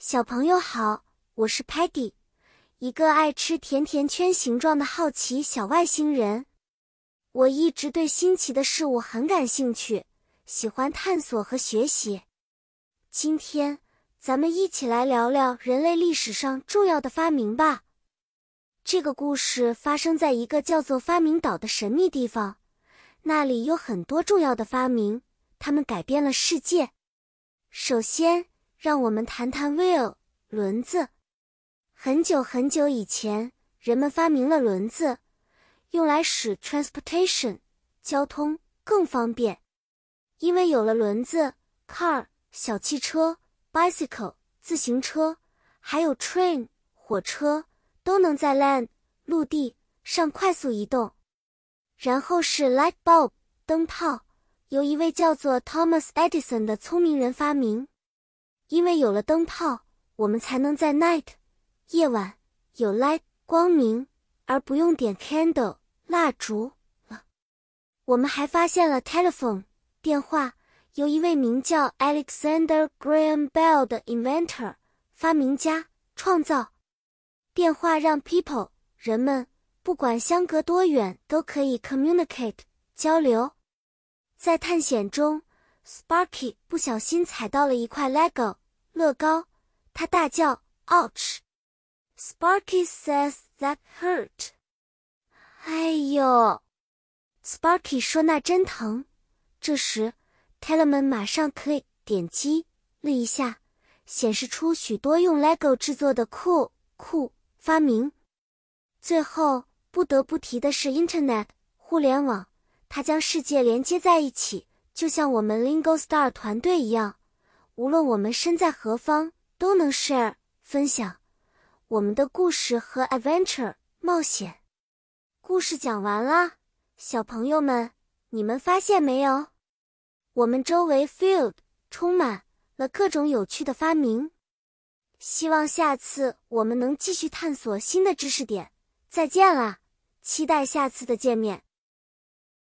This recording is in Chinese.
小朋友好，我是 Patty，一个爱吃甜甜圈形状的好奇小外星人。我一直对新奇的事物很感兴趣，喜欢探索和学习。今天，咱们一起来聊聊人类历史上重要的发明吧。这个故事发生在一个叫做发明岛的神秘地方，那里有很多重要的发明，它们改变了世界。首先，让我们谈谈 wheel 轮子。很久很久以前，人们发明了轮子，用来使 transportation 交通更方便。因为有了轮子，car 小汽车，bicycle 自行车，还有 train 火车，都能在 land 陆地上快速移动。然后是 light bulb 灯泡，由一位叫做 Thomas Edison 的聪明人发明。因为有了灯泡，我们才能在 night 夜晚有 light 光明，而不用点 candle 蜡烛了。我们还发现了 telephone 电话，由一位名叫 Alexander Graham Bell 的 inventor 发明家创造。电话让 people 人们不管相隔多远都可以 communicate 交流。在探险中。Sparky 不小心踩到了一块 Lego 乐高，他大叫 “Ouch!”Sparky says that hurt。哎呦，Sparky 说那真疼。这时，Tellerman 马上 click 点击了一下，显示出许多用 Lego 制作的酷酷发明。最后不得不提的是 Internet 互联网，它将世界连接在一起。就像我们 Lingo Star 团队一样，无论我们身在何方，都能 share 分享我们的故事和 adventure 冒险。故事讲完了，小朋友们，你们发现没有？我们周围 field 充满了各种有趣的发明。希望下次我们能继续探索新的知识点。再见啦，期待下次的见面。